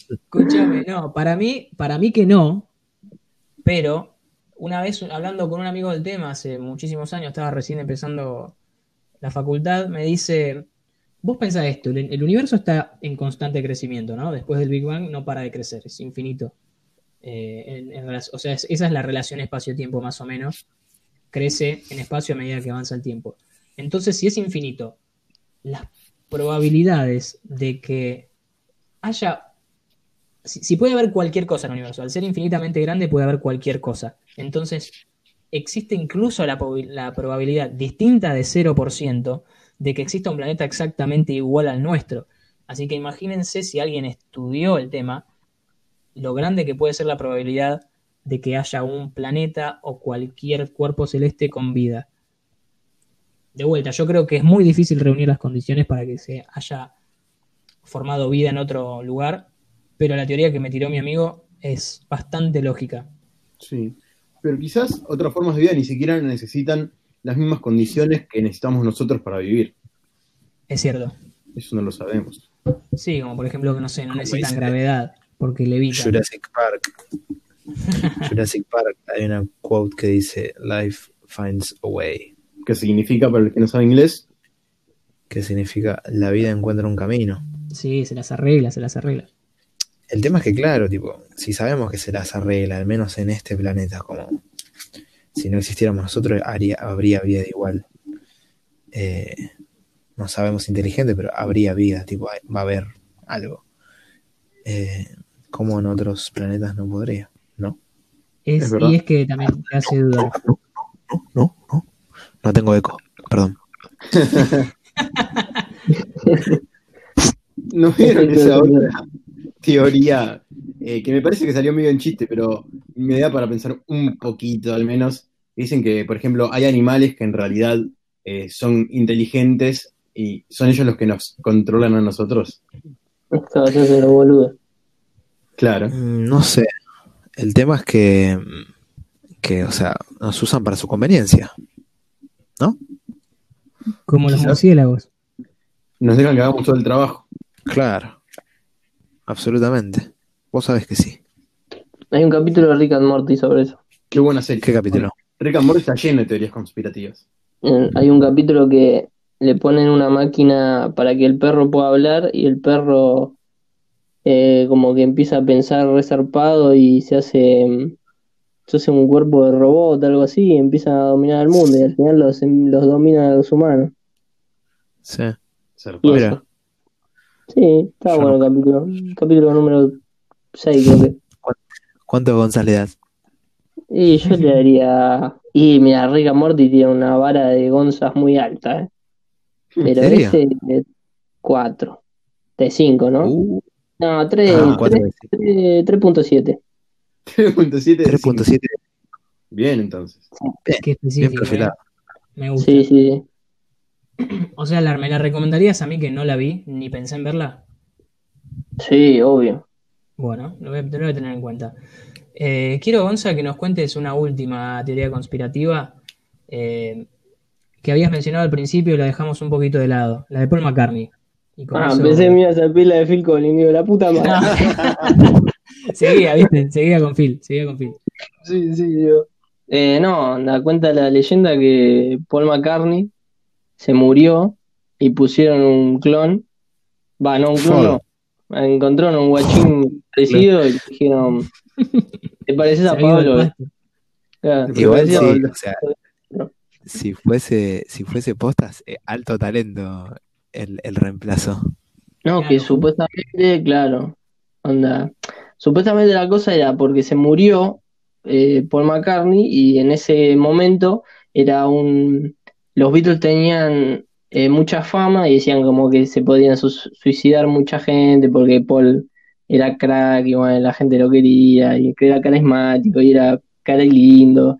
Escúchame, no, para mí, para mí que no, pero una vez hablando con un amigo del tema, hace muchísimos años, estaba recién empezando la facultad, me dice, vos pensás esto, el, universo está en constante crecimiento, ¿no? Después del Big Bang no para de crecer, es infinito. Eh, en- o sea, es- esa es la relación espacio-tiempo más o menos, crece en espacio a medida que avanza el tiempo. Entonces, si es infinito, las probabilidades de que haya si, puede haber cualquier cosa en el universo, al ser infinitamente grande puede haber cualquier cosa. Entonces, existe incluso la, la probabilidad distinta de 0% de que exista un planeta exactamente igual al nuestro. Así que imagínense si alguien estudió el tema, lo grande que puede ser la probabilidad de que haya un planeta o cualquier cuerpo celeste con vida. De vuelta, yo creo que es muy difícil reunir las condiciones para que se haya formado vida en otro lugar, pero la teoría que me tiró mi amigo es bastante lógica. Sí. Pero quizás otras formas de vida ni siquiera necesitan las mismas condiciones que necesitamos nosotros para vivir. Es cierto. Eso no lo sabemos. Sí, como por ejemplo que no sé, no necesitan dice- gravedad porque levitan. Jurassic Park. Jurassic Park, hay una quote que dice, Life finds a way. ¿Qué significa para el que no sabe inglés? Que significa la vida encuentra un camino. Sí, se las arregla, se las arregla. El tema es que, claro, tipo, si sabemos que se las arregla, al menos en este planeta, como si no existiéramos nosotros, haría, habría vida igual. Eh, no sabemos inteligente, pero habría vida, tipo, hay- va a haber algo. Eh, como en otros planetas no podría, ¿no? Es, Es verdad. y es que también te hace dudar. No, no, no. No tengo eco, perdón. ¿No vieron esa otra teoría eh, que me parece que salió medio en chiste, pero me da para pensar un poquito al menos? Dicen que, por ejemplo, hay animales que en realidad eh, son inteligentes y son ellos los que nos controlan a nosotros. Estaba boludo. Claro. Mm, No sé. El tema es que, que, o sea, nos usan para su conveniencia. Como los murciélagos. Nos dejan que hagamos todo el trabajo. Claro. Absolutamente. Vos sabés que sí. Hay un capítulo de Rick and Morty sobre eso. Qué buena serie. ¿Qué capítulo? Rick and Morty está lleno de teorías conspirativas. Hay un capítulo que le ponen una máquina para que el perro pueda hablar y el perro eh, como que empieza a pensar resarpado y se hace, mm, se hace un cuerpo de robot, algo así, y empieza a dominar el mundo y al final los, los domina a los humanos. Sí. Mira. Sí, está Yo bueno el capítulo. Capítulo número 6 creo que. ¿Cuántos González le das? Y yo le daría... Y mira, Rick and Morty tiene una vara de gonzas muy alta, ¿eh? Pero serio? ese de 4. De 5, ¿no? Uh, No, 3, ah, cuatro de cinco. 3.7. 3.7 de 3.7. Bien, entonces. Qué Bien específico. ¿eh? perfilado. Me gusta. Sí, sí, sí. O sea, la- ¿me la recomendarías a mí que no la vi ni pensé en verla? Sí, obvio. Bueno, lo voy a, lo voy a tener en cuenta. Eh, quiero, Gonza, que nos cuentes una última teoría conspirativa eh, que habías mencionado al principio y la dejamos un poquito de lado, la de Paul McCartney. Y con Ah, eso- pensé que me ibas a pedir la de Phil Collins, digo, la puta madre. seguía, viste, seguía con Phil, seguía con Phil. Sí, sí, digo. Eh, no, da cuenta la leyenda que Paul McCartney se murió y pusieron un clon. Va, no un clon, no. Encontraron un guachín parecido y dijeron, ¿te pareces a Pablo? Claro, ¿te Igual sí, Pablo? o sea, si fuese, si fuese postas, eh, alto talento el, el reemplazo. No, Claro. que supuestamente, claro, onda, supuestamente la cosa era porque se murió eh, Paul McCartney y en ese momento era un, los Beatles tenían eh, mucha fama y decían como que se podían su- suicidar mucha gente porque Paul era crack y bueno, la gente lo quería y que era carismático y era cara y lindo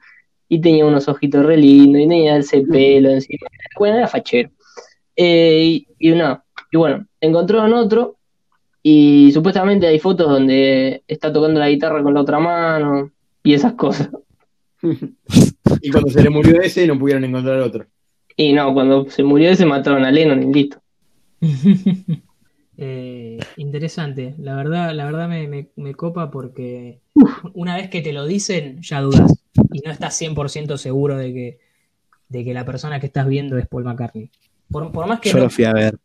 y tenía unos ojitos re lindos y tenía ese pelo encima, bueno, era fachero. Eh, y, y no, y bueno, encontraron otro y supuestamente hay fotos donde está tocando la guitarra con la otra mano y esas cosas. Y cuando se le murió ese, no pudieron encontrar otro. Y no, cuando se murió ese mataron a Lennon y listo. Eh, interesante, la verdad, la verdad me, me- me copa porque una vez que te lo dicen, ya dudas y no estás 100% seguro de que, de que la persona que estás viendo es Paul McCartney. Por, por más que Yo no, lo fui a ver.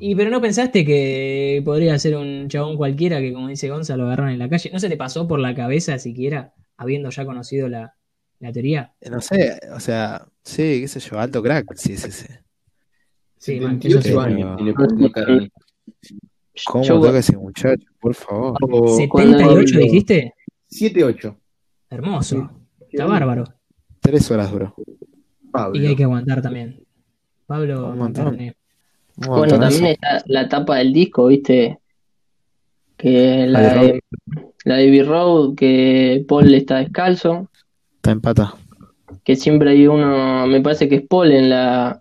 y pero no pensaste que podría ser un chabón cualquiera que como dice Gonza lo agarraron en la calle. ¿No se te pasó por la cabeza siquiera, habiendo ya conocido la, la teoría? No sé, o sea, sí, qué sé yo, alto crack, sí, sí, sí. Sí, man, eso 78 sí. años. ¿Cómo Yo- toca ese muchacho? Por favor. O cuando- 78 dijiste. 7-8. Hermoso. Está bárbaro. Tres horas duró. Pablo. Y hay que aguantar también. Pablo Un montón. Bueno, también está la tapa del disco, ¿viste? Que la de la de Abbey Road, que Paul está descalzo, Está en pata. que siempre hay uno, me parece que es Paul en la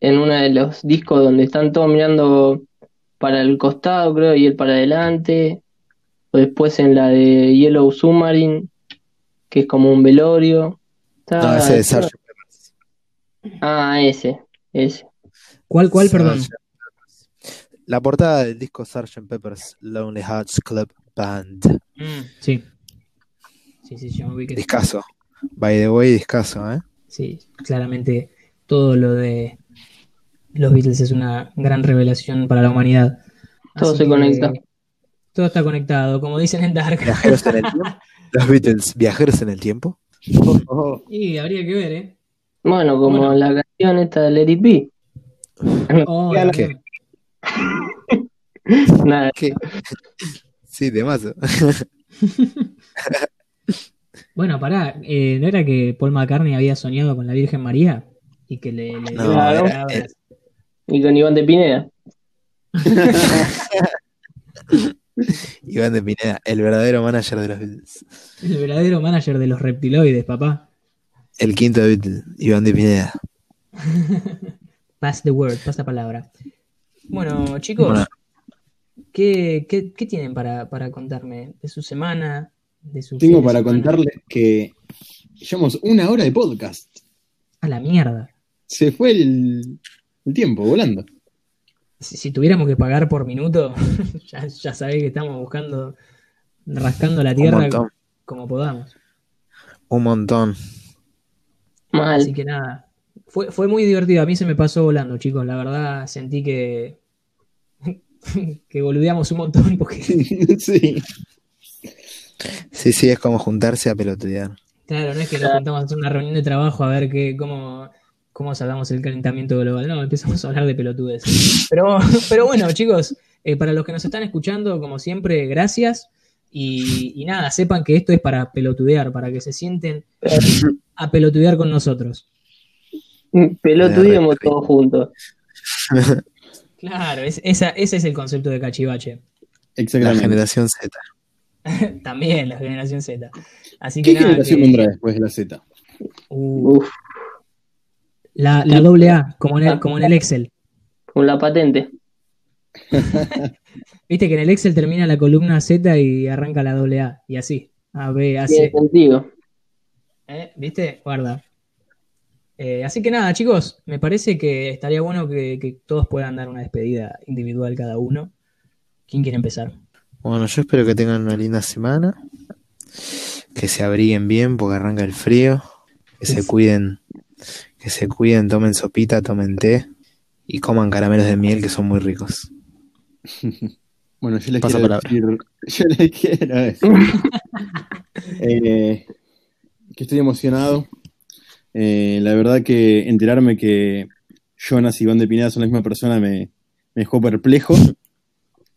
en uno de los discos donde están todos mirando para el costado, creo, y él para adelante. O después en la de Yellow Submarine, que es como un velorio. Está- No, ese es Sgt. Ah, ese, ese. ¿Cuál, cuál, perdón? La portada del disco Sgt. Pepper's Lonely Hearts Club Band. Mm, sí. Sí, sí, yo me ubiqué. Discaso. By the way, discaso, ¿eh? Sí, claramente todo lo de los Beatles es una gran revelación para la humanidad. Todo Así se conecta. Todo está conectado, como dicen en Dark. Viajeros en el tiempo. Los Beatles, viajeros en el tiempo. Oh, Y habría que ver, ¿eh? Bueno, como Bueno. la canción esta de Let It Be. Oh. ¿Qué? Nada, ¿Qué? Sí, de mazo. Bueno, pará, eh, ¿no era que Paul McCartney había soñado con la Virgen María? Y que le, le No, dio era- palabras? y con Iván de Pineda. Iván de Pineda, el verdadero manager de los Beatles. El verdadero manager de los reptiloides, papá. El quinto Beatle, Iván de Pineda. Pass the word, pasa palabra. Bueno, chicos, Bueno. ¿qué, qué- qué tienen para, para contarme de su semana? De su Tengo para contarles que llevamos una hora de podcast. A la mierda. Se fue el, el tiempo volando. Si, si tuviéramos que pagar por minuto, ya, ya sabés que estamos buscando, rascando la tierra como podamos. Un montón. Mal. Así que nada, fue, fue muy divertido. A mí se me pasó volando, chicos. La verdad sentí que, que boludeamos un montón porque, sí. Sí, sí, es como juntarse a pelotudear. claro, no es que nos juntamos a hacer una reunión de trabajo a ver qué, cómo, cómo salvamos el calentamiento global. No, empezamos a hablar de pelotudes. Pero, pero bueno, chicos, eh, para los que nos están escuchando, como siempre, gracias. Y, y nada, sepan que esto es para pelotudear, para que se sienten a pelotudear con nosotros. Pelotudeamos todos juntos. Claro, es- esa, ese es el concepto de cachivache. La Exactamente. generación Z. También la generación Z. Así que ¿Qué nada, generación que- vendrá después de la Z? uh, Uf, la, la doble A, como en, el, como en el Excel. con la patente. Viste que en el Excel termina la columna Z y arranca la doble A. Y así. A, B, A, Tiene C. sentido. ¿Eh? ¿Viste? Guarda. Eh, así que nada, chicos, me parece que estaría bueno que, que todos puedan dar una despedida individual cada uno. ¿Quién quiere empezar? Bueno, yo espero que tengan una linda semana. Que se abriguen bien porque arranca el frío. Que se cuiden. Que se cuiden, tomen sopita, tomen té. Y coman caramelos de miel que son muy ricos. Bueno, yo les quiero palabra. decir, yo les quiero decir eh, que estoy emocionado. Eh, la verdad que enterarme que Jonas y Iván de Pineda son la misma persona me, me dejó perplejo.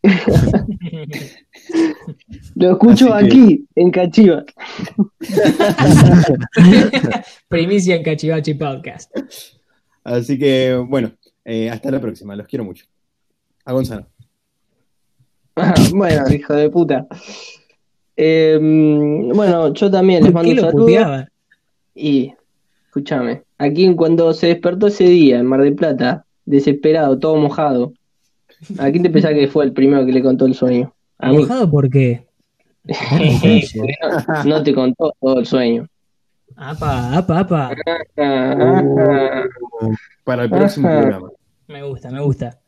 Lo escucho Así que- aquí, en Cachiva. Primicia en Cachivachi Podcast. Así que, bueno, eh, hasta la próxima. Los quiero mucho. A Gonzalo. Ah, bueno, hijo de puta. Eh, bueno, yo también les ¿Por mando un saludo. Y, escúchame, aquí cuando se despertó ese día en Mar del Plata, desesperado, todo mojado, ¿a quién te pensás que fue el primero que le contó el sueño? A mí. ¿Enojado por qué? Porque no, no te contó todo el sueño. Apa, apa, apa. Ah. Para el próximo Ajá. programa. Me gusta, me gusta.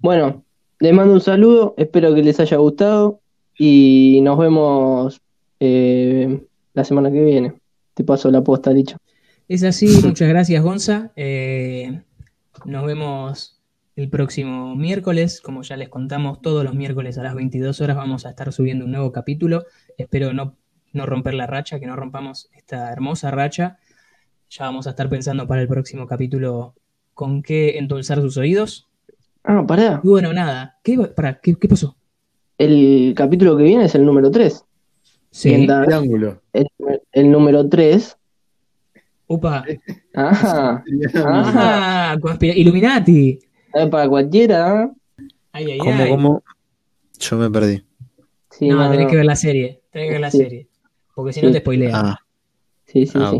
Bueno, les mando un saludo, espero que les haya gustado y nos vemos eh, la semana que viene. Te paso la posta, dicho. Es así, muchas gracias, Gonza. Eh, nos vemos el próximo miércoles. Como ya les contamos, todos los miércoles a las 22 horas vamos a estar subiendo un nuevo capítulo. Espero no, no romper la racha, que no rompamos esta hermosa racha. Ya vamos a estar pensando para el próximo capítulo con qué endulzar sus oídos. Ah, pará. Y bueno, nada. ¿Qué, pará, ¿qué, qué pasó? El capítulo que viene es el número 3. Sí. Triángulo. El, el número 3. Upa. Ajá. Ajá, conspira- Illuminati. Es para cualquiera. ¿eh? Ay, ay, ¿Cómo, ay. cómo? Yo me perdí. Sí, no, no, tenés no. que ver la serie. Tenés que ver la Sí. serie. Porque si no Sí. te spoilea. Ah, Sí, sí, ah, sí.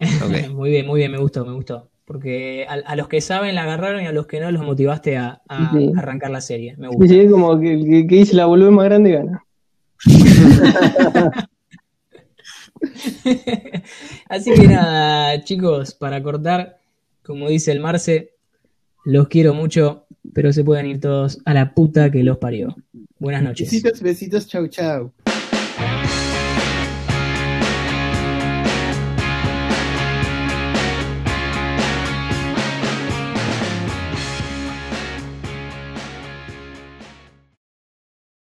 muy bien, muy bien, me gustó, me gustó. Porque a, a los que saben la agarraron y a los que no los motivaste a, a Sí. arrancar la serie. Me Sí, gusta. sí, es como que el que, que dice la volumen más grande gana. Así que nada, chicos, para cortar, como dice el Marce, los quiero mucho, pero se pueden ir todos a la puta que los parió. Buenas noches. Besitos, besitos, chau, chau.